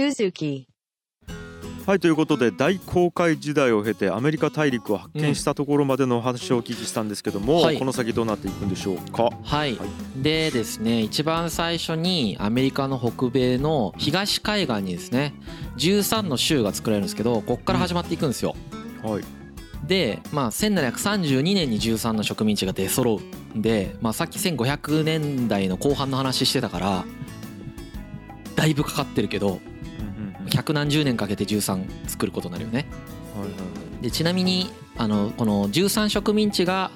Suzuki. はいということで大航海時代を経てアメリカ大陸を発見したところまでのお話をお聞きしたんですけども、はい。この先どうなっていくんでしょうか？はい、はでですね一番最初にアメリカの北米の東海岸にですね13の州が作られるんですけどこっから始まっていくんですよ。はい。で、まあ、1732年に13の植民地が出揃うんで、まあ、さっき1500年代の後半の話してたからだいぶかかってるけどうんうんうん百何十年かけて13作ることになるよね。でちなみにあのこの13植民地が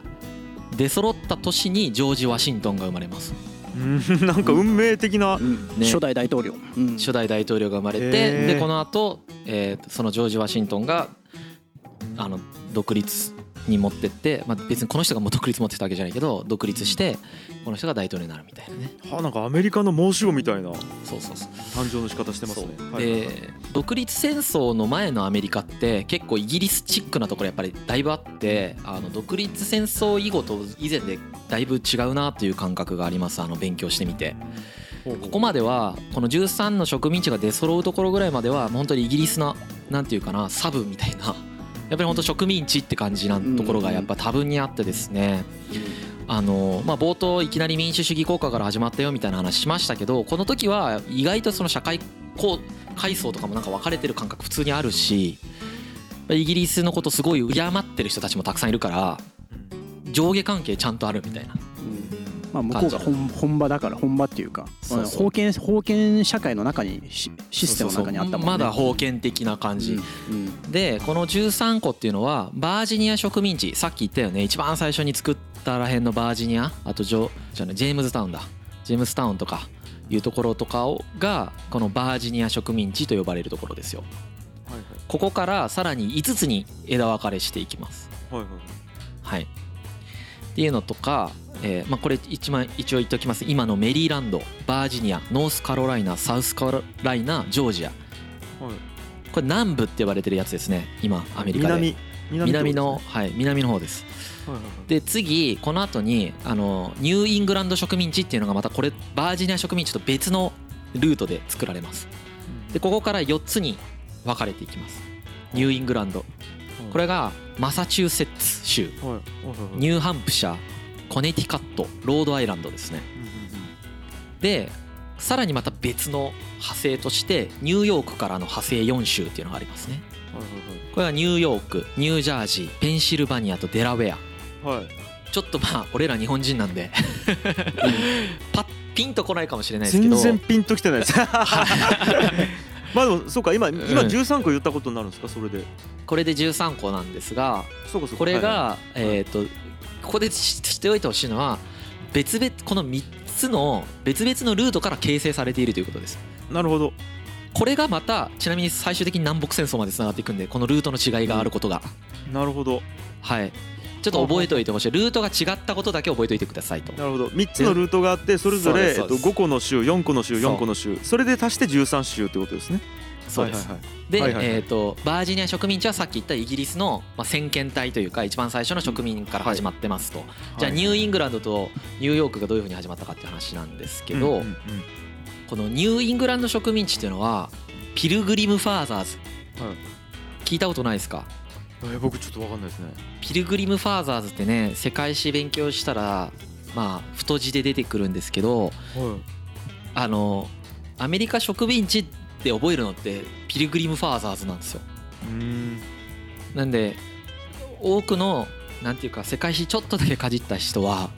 出揃った年にジョージ・ワシントンが生まれます。うんなんか運命的な、うん。ね。初代大統領、うん。初代大統領が生まれてでこの後、えーそのジョージ・ワシントンがあの独立に持ってって、まあ、別にこの人がもう独立持ってたわけじゃないけど独立してこの人が大統領になるみたいなね。はあなんかアメリカの申し子みたいなそうそうそう。誕生の仕方してますね。で独立戦争の前のアメリカって結構イギリスチックなところやっぱりだいぶあってあの独立戦争以後と以前でだいぶ違うなという感覚がありますあの勉強してみて。ここまではこの13の植民地が出揃うところぐらいまでは本当にイギリスのなんていうかなサブみたいなやっぱり本当植民地って感じなところがやっぱ多分にあってですね。あのまあ冒頭いきなり民主主義国家から始まったよみたいな話しましたけどこの時は意外とその社会こう階層とかもなんか分かれてる感覚普通にあるしイギリスのことすごい敬ってる人たちもたくさんいるから上下関係ちゃんとあるみたいな。まあ、向こうが本本場だから本場っていうか封建封建社会の中にシシステムの中にあったもんね。まだ封建的な感じ、うんでこの13個っていうのはバージニア植民地さっき言ったよね。一番最初に作ったらへんのバージニアあとジョじゃジェームズタウンだ。ジェームズタウンとかいうところとかをがこのバージニア植民地と呼ばれるところですよ。はいここからさらに5つに枝分かれしていきます。はいはい。はいっていうのとか、えーまあ、これ一枚一応言っておきます。今のメリーランドバージニアノースカロライナサウスカロライナジョージア。はい。はいこれ南部って呼ばれてるやつですね今アメリカで。南南のはい南の方です。で次この後にあのニューイングランド植民地っていうのがまたこれバージニア植民地と別のルートで作られます。でここから4つに分かれていきます。ニューイングランドこれがマサチューセッツ州。ニューハンプシャーコネティカットロードアイランドですね。でさらにまた別の派生としてニューヨークからの派生4州っていうのがありますね。これはニューヨークニュージャージーペンシルバニアとデラウェア。ちょっとまあ俺ら日本人なんで。パッピンとこないかもしれないですけど。全然ピンときてないですまあでもそうか今今13個言ったことになるんですか？それで。これで13個なんですがそうかそうか。これはいはがえっとここで知っておいてほしいのは別々この3つの別々のルートから形成されているということです。いなるほど。これがまたちなみに最終的に南北戦争までつながっていくんでこのルートの違いがあることが。なるほど。はいちょっと覚えておいてほしい。ルートが違ったことだけ覚えておいてくださいと。なるほど。3つのルートがあってそれぞれ、えっと、そうですそう。です5個の州4個の州そう4個の州。それで足して13州ってことですね。そうです。はいはいで、はいはいはい。えー、とバージニア植民地はさっき言ったイギリスの、まあ、先見隊というか一番最初の植民から始まってますと、じゃあニューイングランドとニューヨークがどういうふうに始まったかっていう話なんですけど、このニューイングランド植民地っていうのはピルグリム・ファーザーズ、はい。聞いたことないですか？えー僕ちょっとわかんないですね。ピルグリム・ファーザーズってね世界史勉強したらまあ太字で出てくるんですけどはい。あのアメリカ植民地って覚えるのってピルグリム・ファーザーズなんですよ。ん。なんで多くのなんていうか世界史ちょっとだけかじった人は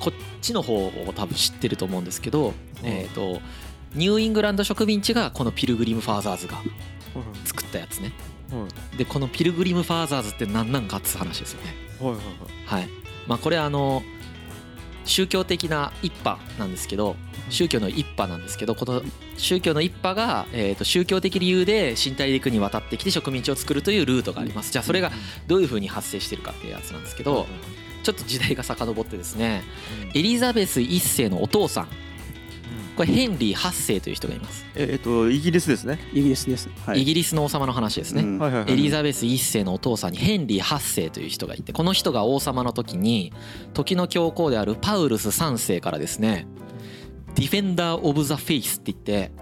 こっちの方を多分知ってると思うんですけど、えっ、とニューイングランド植民地がこのピルグリム・ファーザーズがはい作ったやつね。はいでこのピルグリム・ファーザーズって何なんかって話ですよね。はいはいはい。まあこれあの宗教的な一派なんですけど宗教の一派なんですけどこの宗教の一派が、えー、と宗教的理由で新大陸に渡ってきて植民地を作るというルートがあります。じゃあそれがどういうふうに発生してるかっていうやつなんですけどちょっと時代が遡ってですね。エリザベス1世のお父さんこれヘンリー8世という人がいます。ええっとイギリスですね。イギリスです。はい。イギリスの王様の話ですね、うん。はいはいはい。エリザベス1世のお父さんにヘンリー8世という人がいてこの人が王様の時に時の教皇であるパウルス3世からですね Defender of the Faith って言って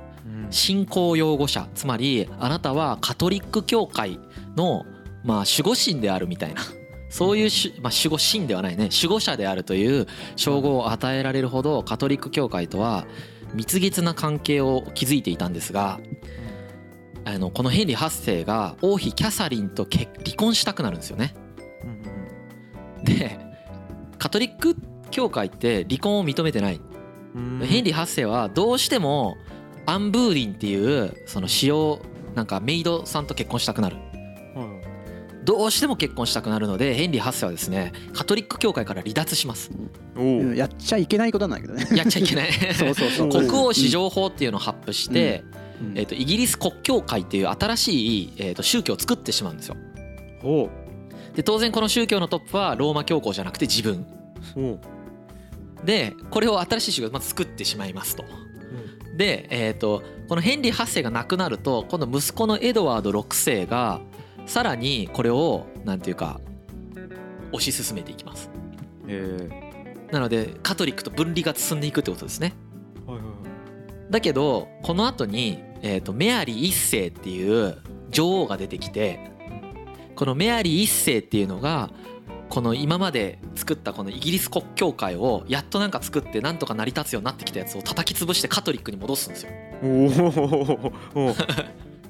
信仰擁護者つまりあなたはカトリック教会のまあ守護神であるみたいなそういうし、まあ、守護神ではないね守護者であるという称号を与えられるほどカトリック教会とは蜜月な関係を築いていたんですがあのこのヘンリー8世が王妃キャサリンと結離婚したくなるんですよね。でカトリック教会って離婚を認めてない。ヘンリー8世はどうしてもアンブーリンっていうその使用なんかメイドさんと結婚したくなる。どうしても結婚したくなるのでヘンリー8世はですねカトリック教会から離脱しますうんやっちゃいけないことなんだけどね。やっちゃいけない。そうそうそう。国王史上法っていうのを発布して、うん。えー、とイギリス国教会っていう新しい、えー、と宗教を作ってしまうんですよ。ほで当然この宗教のトップはローマ教皇じゃなくて自分。でこれを新しい宗教をまず作ってしまいますと。で、えー、とこのヘンリー8世が亡くなると今度息子のエドワード6世がさらにこれをなんていうか推し進めていきます。うへなのでカトリックと分離が進んでいくってことですね。えはいはいはい。だけどこの後に、えー、とメアリー1世っていう女王が出てきてこのメアリー1世っていうのがこの今まで作ったこのイギリス国教会をやっとなんか作ってなんとか成り立つようになってきたやつを叩き潰してカトリックに戻すんですよ。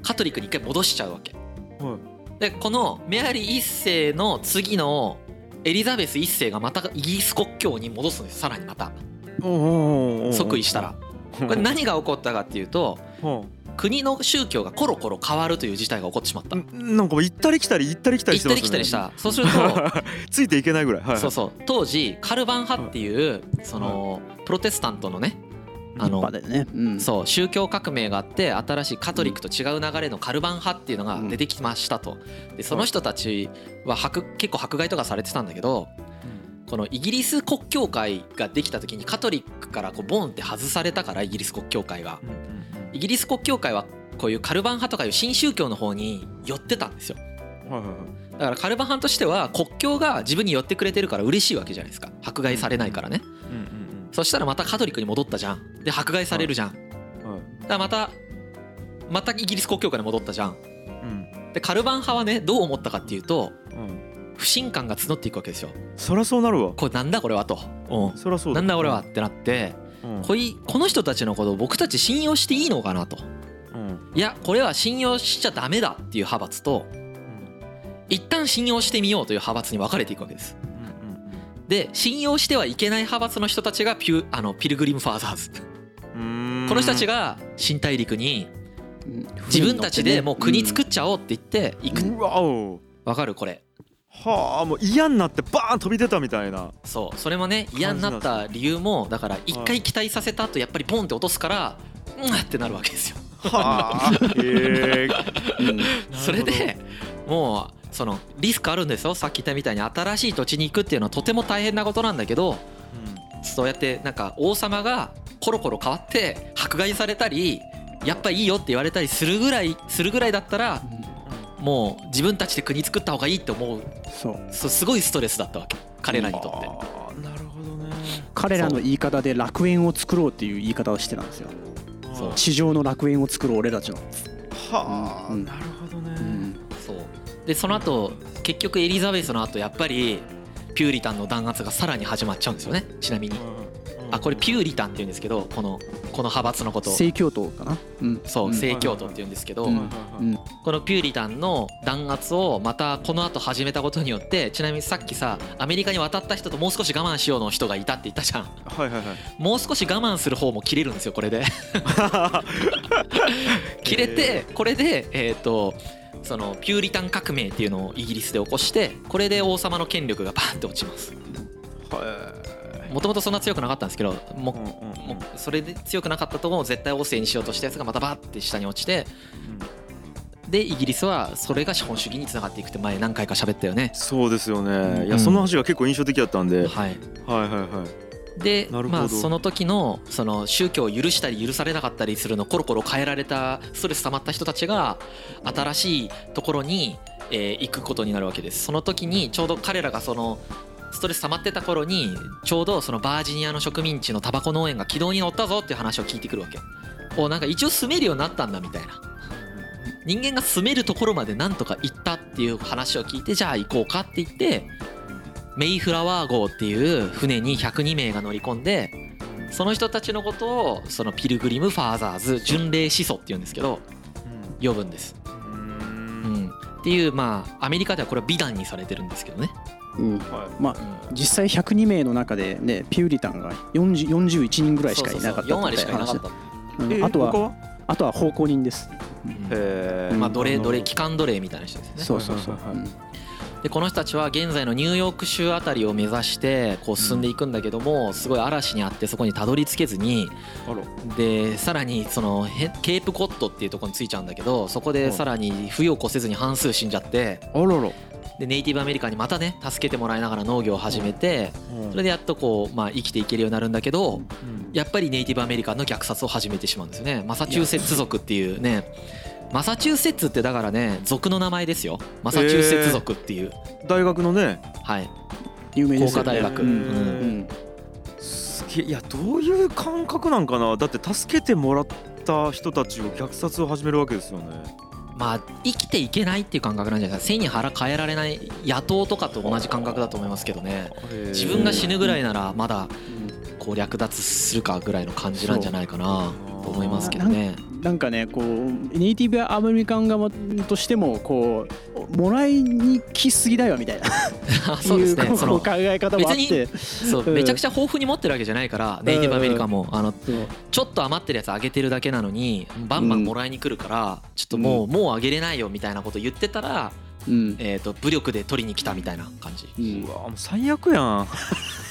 カトリックに一回戻しちゃうわけ。はでこのメアリー1世の次のエリザベス1世がまたイギリス国教に戻すんですさらにまた。即位したら。これ何が起こったかっていうとは国の宗教がコロコロ変わるという事態が起こってしまった。なんか行ったり来たり行ったり来たり行ったしてますね。り来たりした。そうすると ついていけないぐらい。はいそうそう。当時カルバン派っていうそのプロテスタントのねあのね。うん。そう宗教革命があって新しいカトリックと違う流れのカルバン派っていうのが出てきましたと。でその人たちは迫結構迫害とかされてたんだけどこのイギリス国教会ができた時にカトリックからこうボンって外されたからイギリス国教会がイギリス国教会はこういうカルバン派とかいう新宗教の方に寄ってたんですよ。だからカルバン派としては国教が自分に寄ってくれてるから嬉しいわけじゃないですか。迫害されないからね。うんうんそしたらまたカトリックに戻ったじゃん。で迫害されるじゃん。だかうん。はいらまたまたイギリス国教会に戻ったじゃん。うん。でカルバン派はねどう思ったかっていうとうん。不信感が募っていくわけですよ。そりゃそうなるわ。これなんだこれはと、う、そりゃそうんだなんだ俺はってなってうん。こいこの人たちのことを僕たち信用していいのかなと。うん。いやこれは信用しちゃダメだっていう派閥と一旦信用してみようという派閥に分かれていくわけですで信用してはいけない派閥の人たちがピュあのピルグリム・ファーザーズ。この人たちが新大陸にうん。自分たちでもう国作っっちゃおうって言って行く。うわかる？これ。はあもう嫌になってバーン飛び出たみたいな。そう。それもね嫌になった理由もだから一回期待させた後やっぱりポンって落とすからうんってなるわけですよ。はあ。へえ それでもうそのリスクあるんですよ。さっき言ったみたいに新しい土地に行くっていうのはとても大変なことなんだけどそうやってなんか王様がコロコロ変わって迫害されたりやっぱいいよって言われたりするぐらいするぐらいだったらもう自分たちで国作った方がいいって思う。そう。そうすごいストレスだったわけ。彼らにとって。なるほどね。彼らの言い方で楽園を作ろうっていう言い方をしてたんですよ。そう。地上の楽園を作る俺たちの、はあうんなるほどね。うんでその後結局エリザベスの後やっぱりピューリタンの弾圧がさらに始まっちゃうんですよね。ちなみに。あこれピューリタンって言うんですけどこのこの派閥のこと正教徒かな、うん、そううん。正教徒って言うんですけど、うん。うん。このピューリタンの弾圧をまたこの後始めたことによってちなみにさっきさアメリカに渡った人ともう少し我慢しようの人がいたって言ったじゃん。はいはいはい。もう少し我慢する方も切れるんですよこれで。切れてこれでえっとそのピューリタン革命っていうのをイギリスで起こしてこれで王様の権力がバーンって落ちます。はもともとそんな強くなかったんですけどもいうんうそれで強くなかったところを絶対王政にしようとしたやつがまたバーって下に落ちてでイギリスはそれが資本主義につながっていくって前何回か喋ったよね。そうですよね。いうん。やその話が結構印象的だったんで。はい。はいはいはいでまあその時のその宗教を許したり許されなかったりするのをコロコロ変えられたストレス溜まった人たちが新しいところにえー行くことになるわけです。その時にちょうど彼らがそのストレス溜まってた頃にちょうどそのバージニアの植民地のタバコ農園が軌道に乗ったぞっていう話を聞いてくるわけ。おなんか一応住めるようになったんだみたいな。人間が住めるところまでなんとか行ったっていう話を聞いてじゃあ行こうかって言ってメイフラワー号っていう船に102名が乗り込んでその人たちのことをそのピルグリム・ファーザーズ巡礼始祖っていうんですけど呼ぶんです、ううん。ん、っていうまあアメリカではこれは美談にされてるんですけどね、うん。はい。まあ実際102名の中でねピューリタンが40 41人ぐらいしかいなかった4割しかいなかった、うん。あとはあとは奉公人です。うん。へえまあ奴隷奴隷機関奴隷みたいな人ですよね。そうそうそう。はいはいはいうんでこの人たちは現在のニューヨーク州あたりを目指してこう進んでいくんだけどもすごい嵐にあってそこにたどり着けずに。でさらにそのへケープコットっていうところに着いちゃうんだけどそこでさらに冬を越せずに半数死んじゃって。でネイティブアメリカンにまたね助けてもらいながら農業を始めてそれでやっとこうまあ生きていけるようになるんだけどやっぱりネイティブアメリカンの虐殺を始めてしまうんですよね。マサチューセッツ族っていうねマサチューセッツってだからね族の名前ですよ。マサチューセッツ族っていう、大学のね。はい。有名ですよね。工科大学。うんうんうん。すげえいやどういう感覚なんかな？だって助けてもらった人たちを虐殺を始めるわけですよね。まあ生きていけないっていう感覚なんじゃないですか。背に腹変えられない野党とかと同じ感覚だと思いますけどね。自分が死ぬぐらいならまだこう略奪するかぐらいの感じなんじゃないかなと思いますけどね。なんかねこうネイティブアメリカン側としてもこうもらいに来すぎだよみたいな。そうですねその考え方もあって。そううん。めちゃくちゃ豊富に持ってるわけじゃないからネイティブアメリカンもあのちょっと余ってるやつあげてるだけなのにバンバンもらいに来るからちょっともうもうあげれないよみたいなこと言ってたらうん。えーと武力で取りに来たみたいな感じ。うん。うわもう最悪やん。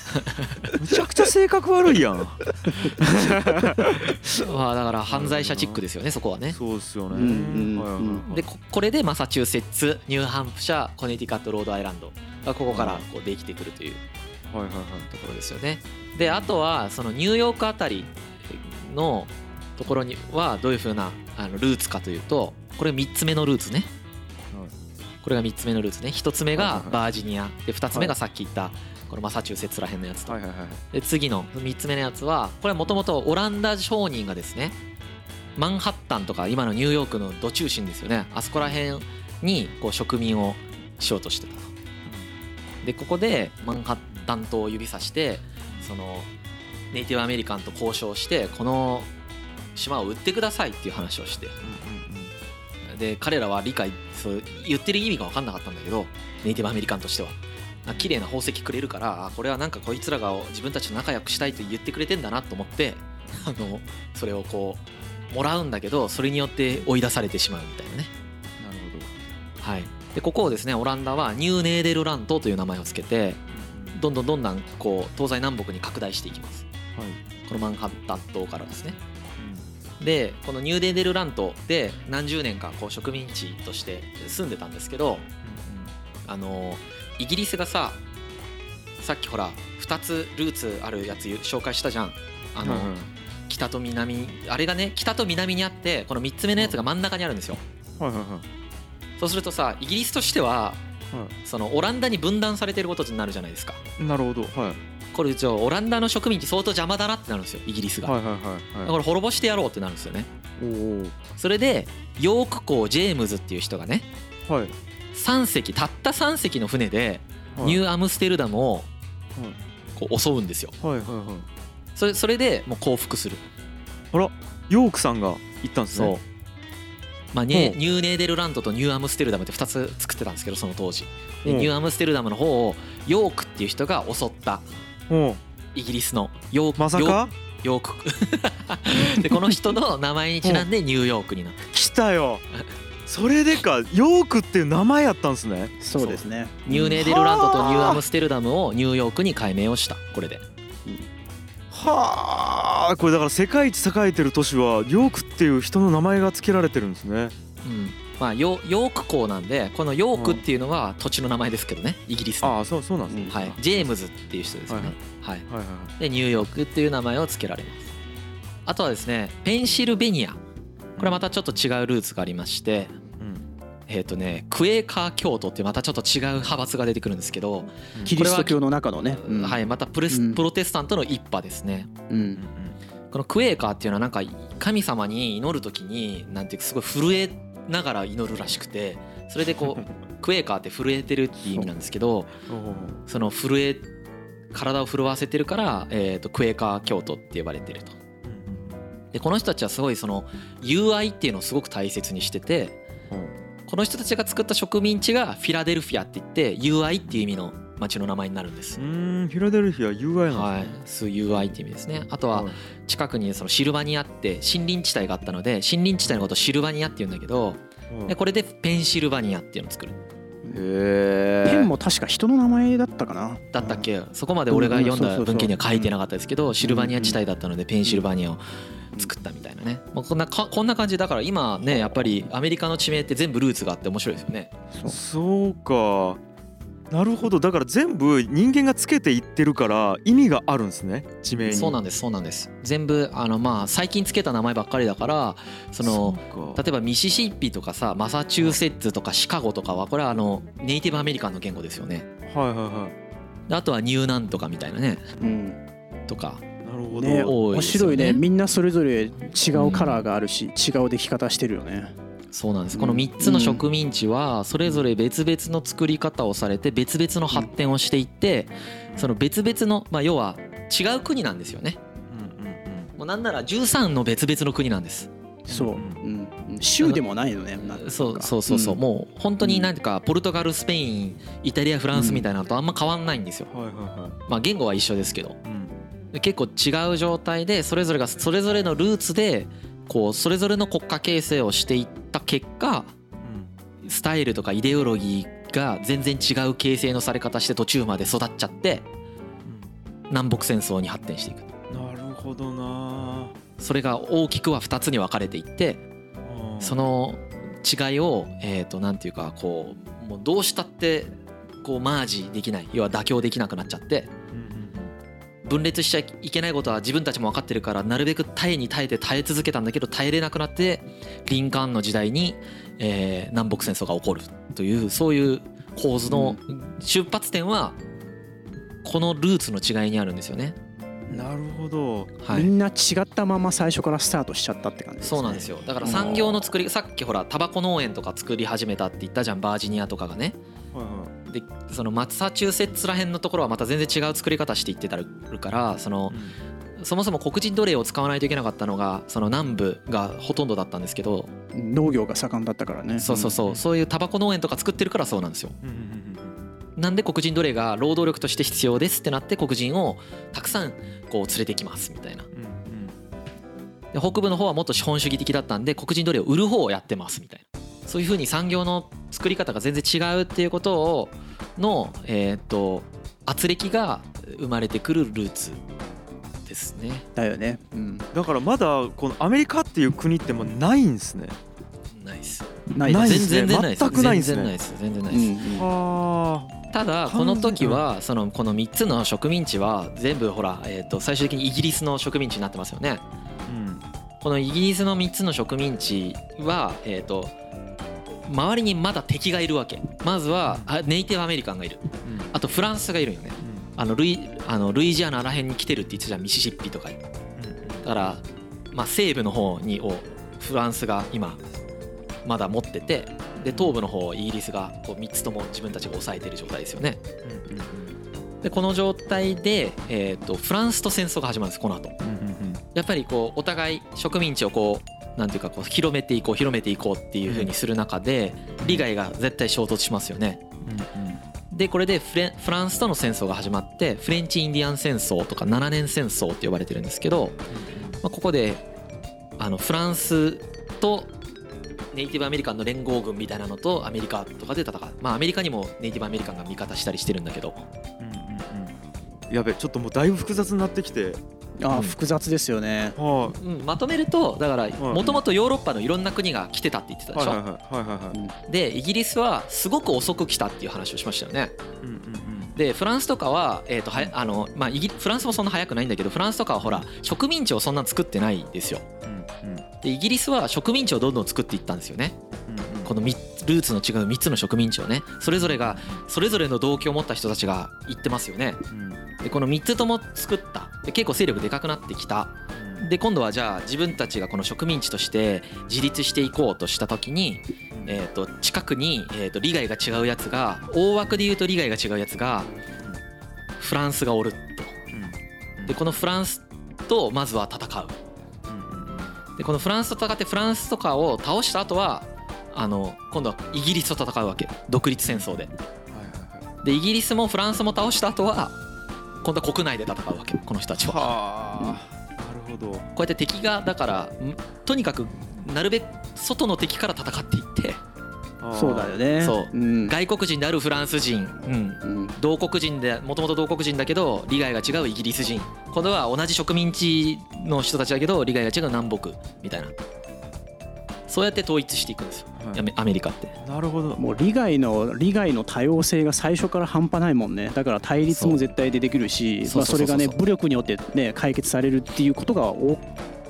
むちゃくちゃ性格悪いやん。まあだから犯罪者チックですよねそこはね。そうですよね、でここれでマサチューセッツニューハンプシャーコネティカットロードアイランドがここからこうできてくるというはいはいはい。ところですよね。であとはそのニューヨークあたりのところにはどういうふうなあのルーツかというとこれ3つ目のルーツねこれが3つ目のルーツね。1つ目がバージニア。で2つ目がさっき言ったこのマサチューセッツらへんのやつと。で次の3つ目のやつはこれはもともとオランダ商人がですねマンハッタンとか今のニューヨークのど中心ですよね。あそこら辺にこう植民をしようとしてたと。でここでマンハッタン島を指さしてそのネイティブアメリカンと交渉してこの島を売ってくださいっていう話をしてで彼らは理解そう言ってる意味が分かんなかったんだけどネイティブアメリカンとしては。あ綺麗な宝石くれるからあこれはなんかこいつらが自分たちと仲良くしたいと言ってくれてんだなと思って あのそれをこうもらうんだけどそれによって追い出されてしまうみたいなね。なるほど。はい。でここをですねオランダはニューネーデルラントという名前をつけてどんどんどんどんこう東西南北に拡大していきます。はい。このマンハッタン島からですねでこのニューデーデルラントで何十年かこう植民地として住んでたんですけどあのイギリスがささっきほら2つルーツあるやつ紹介したじゃん。あの、はいはい北と南あれがね北と南にあってこの3つ目のやつが真ん中にあるんですよ。はいはいはい。そうするとさイギリスとしてはそのオランダに分断されてることになるじゃないですか。なるほど。はいこれじゃあオランダの植民地相当邪魔だなってなるんですよ。イギリスが、はいはいはいこれ滅ぼしてやろうってなるんですよね。それでヨーク公ジェームズっていう人がねはい。3隻たった3隻の船ではい。ニューアムステルダムをこう襲うんですよ。はいはいはい。それそれでもう降伏する。ヨークさんが行ったんですそう。ねまあねニューネーデルランドとニューアムステルダムって2つ作ってたんですけどその当時。ニューアムステルダムの方をヨークっていう人が襲ったイギリスのヨークまさか？ヨーク でこの人の名前にちなんでニューヨークになった。来たよ。それでかヨークっていう名前やったんですね。そうですね。ニューネーデルランドとニューアムステルダムをニューヨークに改名をした。これで。はあ。これだから世界一栄えてる都市はヨークっていう人の名前が付けられてるんですね。うんまあヨヨーク港なんでこのヨークっていうのは土地の名前ですけどねイギリスの。ああそうそうなんですね。はい、ジェームズっていう人ですよね、はいはい。でニューヨークっていう名前を付けられます。あとはですねペンシルベニア。これまたちょっと違うルーツがありましてうん。えっ、とねクエーカー教徒ってまたちょっと違う派閥が出てくるんですけど、キリスト教の中のね。うん。はいまたプレスうん。プロテスタントの一派ですね。うん。このクエーカーっていうのはなんか神様に祈る時になんていうかすごい震えながら祈るらしくてそれでこう クエーカーって震えてるっていう意味なんですけどその震え体を震わせてるから、えー、とクエーカー教徒って呼ばれてると。でこの人たちはすごいその友愛っていうのをすごく大切にしててこの人たちが作った植民地がフィラデルフィアって言って友愛っていう意味の町の名前になるんです。う。んフィラデルフィア UI なはいんですね、そういう友愛っていう意味ですね。あとははい。近くにそのシルバニアって森林地帯があったので森林地帯のことをシルバニアって言うんだけどでこれでペンシルバニアっていうのを作る。へえペンも確か人の名前だったかな。だったっけ？そこまで俺が読んだ文献には書いてなかったですけどシルバニア地帯だったのでペンシルバニアを作ったみたいなね。まあこんなかこんな感じだから今ねやっぱりアメリカの地名って全部ルーツがあって面白いですよね。そうそうかなるほど。だから全部人間がつけていってるから意味があるんですね地名に。そうなんですそうなんです。全部あのまあ最近つけた名前ばっかりだからその例えばミシシッピとかさマサチューセッツとかシカゴとかはこれはあのネイティブアメリカンの言語ですよね。はいはいはい。であとはニューなんとかみたいなね。うん。とか。なるほど、ね。面白いね。みんなそれぞれ違うカラーがあるし、違う出来方してるよねそうなんです。この3つの植民地はそれぞれ別々の作り方をされて別々の発展をしていってその別々のまあ要は違う国なんですよね。うんうんうん。もうなんなら13の別々の国なんです。そう、うんうん、州でもないのねなんか。そうそうそうそう、ん。もう本当になんかポルトガルスペインイタリアフランスみたいなのとあんま変わんないんですよ。はいはいはまあ言語は一緒ですけど。結構違う状態でそれぞれがそれぞれのルーツでこうそれぞれの国家形成をしていった結果スタイルとかイデオロギーが全然違う形成のされ方して途中まで育っちゃって南北戦争に発展していくうんなるほどな。それが大きくは2つに分かれていってその違いをえっとなんていうかこうもうどうしたってこうマージできない。要は妥協できなくなっちゃって分裂しちゃいけないことは自分たちも分かってるからなるべく耐えに耐えて耐え続けたんだけど耐えれなくなってリンカーンの時代に、えー南北戦争が起こるというそういう構図の出発点はこのルーツの違いにあるんですよね。うんなるほど。はい、みんな違ったまま最初からスタートしちゃったって感じですね。そうなんですよ。だから産業の作りさっきほらタバコ農園とか作り始めたって言ったじゃんバージニアとかがね。はいはいでそのマサチューセッツら辺のところはまた全然違う作り方していってたるからそのそもそも黒人奴隷を使わないといけなかったのがその南部がほとんどだったんですけど農業が盛んだったからね。そうそうそう。そういうタバコ農園とか作ってるからそうなんですよ。うんうんうん。なんで黒人奴隷が労働力として必要ですってなって黒人をたくさんこう連れてきますみたいな。うんうん。で北部の方はもっと資本主義的だったんで黒人奴隷を売る方をやってますみたいなそういうふうに産業の作り方が全然違うっていうことをのえーっと圧力が生まれてくるルーツですね。だよね。うん。だからまだこのアメリカっていう国ってもうないんですね。ない全ないです全然ないです。全くないですね。全然ないです。全然ないうんです、うん。はただこの時はそのこの3つの植民地は全部ほら、えー、と最終的にイギリスの植民地になってますよね。あうん。このイギリスの3つの植民地はえっ、と周りにまだ敵がいるわけ。まずはあネイティブアメリカンがいる。うん。あとフランスがいるよね。あのルイあのルイジアナら辺に来てるって言ってたじゃんミシシッピとか。にだうん。から、まあ、西部の方にをフランスが今まだ持っててで東部の方をイギリスがこう3つとも自分たちが抑えてる状態ですよね。うんうんでこの状態で、えー、とフランスと戦争が始まるんですこの後。うんうん。やっぱりこうお互い植民地をこうなんていうかこう広めていこう広めていこうっていう風にする中で利害が絶対衝突しますよね。でこれでフレフランスとの戦争が始まってフレンチ・インディアン戦争とか7年戦争って呼ばれてるんですけど、まあ、ここであのフランスとネイティブアメリカンの連合軍みたいなのとアメリカとかで戦う。まあアメリカにもネイティブアメリカンが味方したりしてるんだけど。うんうんやべちょっともうだいぶ複雑になってきて。あー複雑ですよね。はうん、まとめるとだからい。もともとヨーロッパのいろんな国が来てたって言ってたでしょ、いはいはい。はいはいはい。でイギリスはすごく遅く来たっていう話をしましたよね。うんうんうん。でフランスとかは、えーとはやあのまあ、イギフランスもそんな早くないんだけどフランスとかはほら植民地をそんな作ってないですよ。うんうん。でイギリスは植民地をどんどん作っていったんですよね。うんうん。このみルーツの違う3つの植民地をねそれぞれがそれぞれの動機を持った人たちが行ってますよね。うん。でこの3つとも作った。で結構勢力でかくなってきた。で今度はじゃあ自分たちがこの植民地として自立していこうとした時に、えー、と近くに、えー、と利害が違うやつが大枠で言うと利害が違うやつがフランスがおると。でこのフランスとまずは戦う。でこのフランスと戦ってフランスとかを倒した後はあの今度はイギリスと戦うわけ。独立戦争で。でイギリスもフランスも倒した後は今度は国内で戦うわけ。この人たちは。はあ、なるほど。こうやって敵がだからんとにかくなるべく外の敵から戦っていってそうだよね。そう。うん。外国人であるフランス人、うん、うん。同国人でもともと同国人だけど利害が違うイギリス人。今度は同じ植民地の人たちだけど利害が違う南北みたいな。そうやって統一していくんですよ、はい。アメリカって。なるほど。もう利害の利害の多様性が最初から半端ないもんね。だから対立も絶対出てくるしそうまあそれがね武力によってね解決されるっていうことが多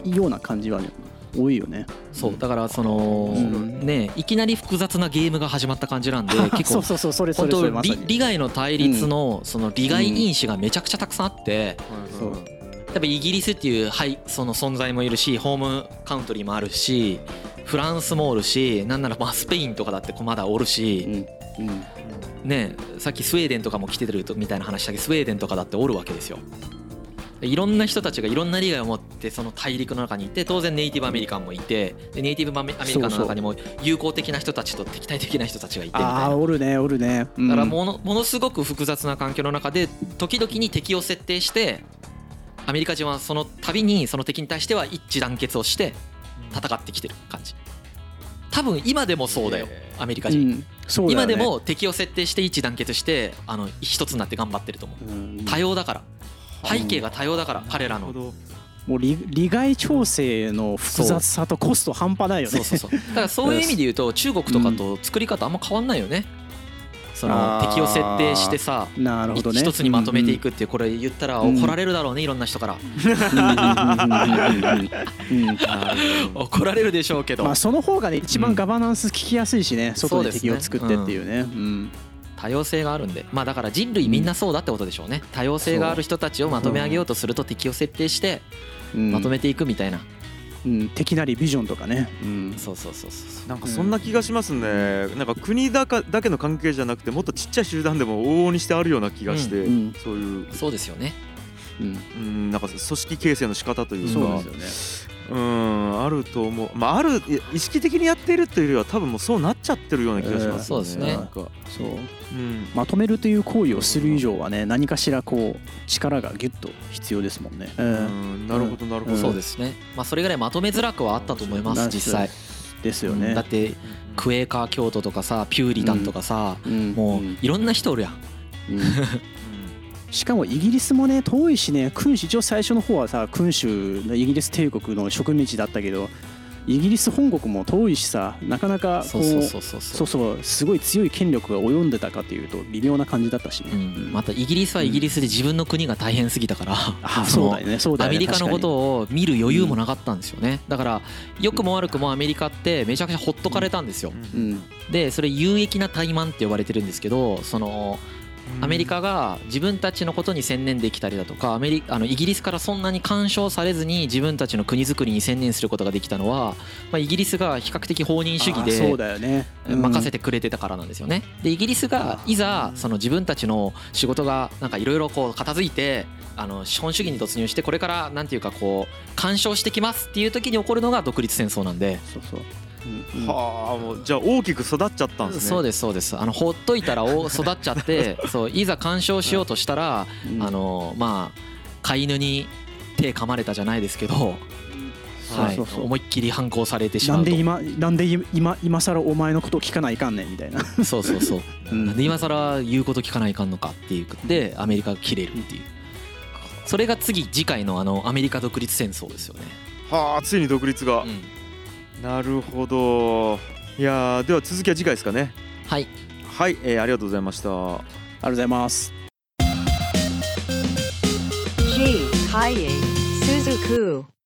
いような感じはね多いよね。そう。だからその、うん。ねいきなり複雑なゲームが始まった感じなんで結構そうそうそうそれそ本れそれ当利害の対立のその利害因子がめちゃくちゃたくさんあってそうやっぱイギリスっていうはいその存在もいるしホームカウントリーもあるしフランスもおるしなんならまあスペインとかだってまだおるうしんうん。ねさっきスウェーデンとかも来てるとみたいな話したけどスウェーデンとかだっておるわけですよ。いろんな人たちがいろんな利害を持ってその大陸の中にいて当然ネイティブアメリカンもいてでネイティブアメリカンの中にも友好的な人たちと敵対的な人たちがいてみたいな。ああおるねおるね。だだからものものすごく複雑な環境の中で時々に敵を設定してアメリカ人はその度にその敵に対しては一致団結をして戦ってきてる感じ。多分今でもそうだよアメリカう人、ん。そうだよね。今でも敵を設定して一致団結してあの一つになって頑張ってると思う。うん。多様だから。背景が多様だから彼らの。もう利利害調整の複雑さとコスト半端ないよね。そうそうそう。だからそういう意味で言うと中国とかと作り方あんま変わんないよねその敵を設定してさなるほどね。一つにまとめていくっていうこれ言ったら怒られるだろうねいろんな人から。怒られるでしょうけどまあその方がね一番ガバナンス聞きやすいしね外で敵を作ってっていうねうん多様性があるんでまあだから人類みんなそうだってことでしょうね多様性がある人たちをまとめ上げようとすると敵を設定してうんまとめていくみたいなうん敵なりビジョンとかね。うんそうそうそうそうなんかそんな気がしますね、なんか国だかだけの関係じゃなくてもっとちっちゃい集団でも往々にしてあるような気がして、うんそういう、そうですよね。うん。うん、なんか組織形成の仕方というかそうですよねうんあると思う。まああるい意識的にやっているというよりは多分もうそうなっちゃってるような気がします、えーそうですね。なんか。そう。うん。まとめるという行為をする以上はね何かしらこう力がギュッと必要ですもんね。ううんんなるほどなるほど、うん。そうですね。まあそれぐらいまとめづらくはあったと思います実際。ですよね。うん。だってクエーカー教徒とかさピューリタンとかさうん。もういろんな人おるやん。うんしかもイギリスもね遠いしね君主一応最初の方はさ君主のイギリス帝国の植民地だったけどイギリス本国も遠いしさなかなかこそううそうそう。そうそうそうすごい強い権力が及んでたかというと微妙な感じだったしね、うん、またイギリスはイギリスで自分の国が大変すぎたから、あそのそうだよねそうだアよねメリカのことをを見る余裕もなかったんですよね。だから良くも悪くもアメリカってめちゃくちゃほっとかれたんですよ。うん。でそれ有益な怠慢って呼ばれてるんですけどそのアメリカが自分たちのことに専念できたりだとかアメリあのイギリスからそんなに干渉されずに自分たちの国づくりに専念することができたのは、まあ、イギリスが比較的放任主義で任せてくれてたからなんですよね。でイギリスがいざその自分たちの仕事がなんかいろいろこう片付いてあの資本主義に突入してこれからなんていうかこう干渉してきますっていう時に起こるのが独立戦争なんで。そうそう、うんうん。はあもうじゃあ大きく育っちゃったんですね。そうですそうです。あのほっといたらお育っちゃって そういざ干渉しようとしたらうんあのまあ飼い犬に手噛まれたじゃないですけど、はい、そうそう。そう思いっきり反抗されてしなんまうと。で今なんで今今更お前のことを聞かないかんねんみたいな、そうそうそう、うん。なんで今更言うこと聞かないかんのかっていうでアメリカが切れるっていう。それが次次回のあのアメリカ独立戦争ですよね、はあついに独立が、うんなるほどいやーでは続きは次回ですかねはいはい、えーありがとうございましたありがとうございます。G. Kaye Suzuku.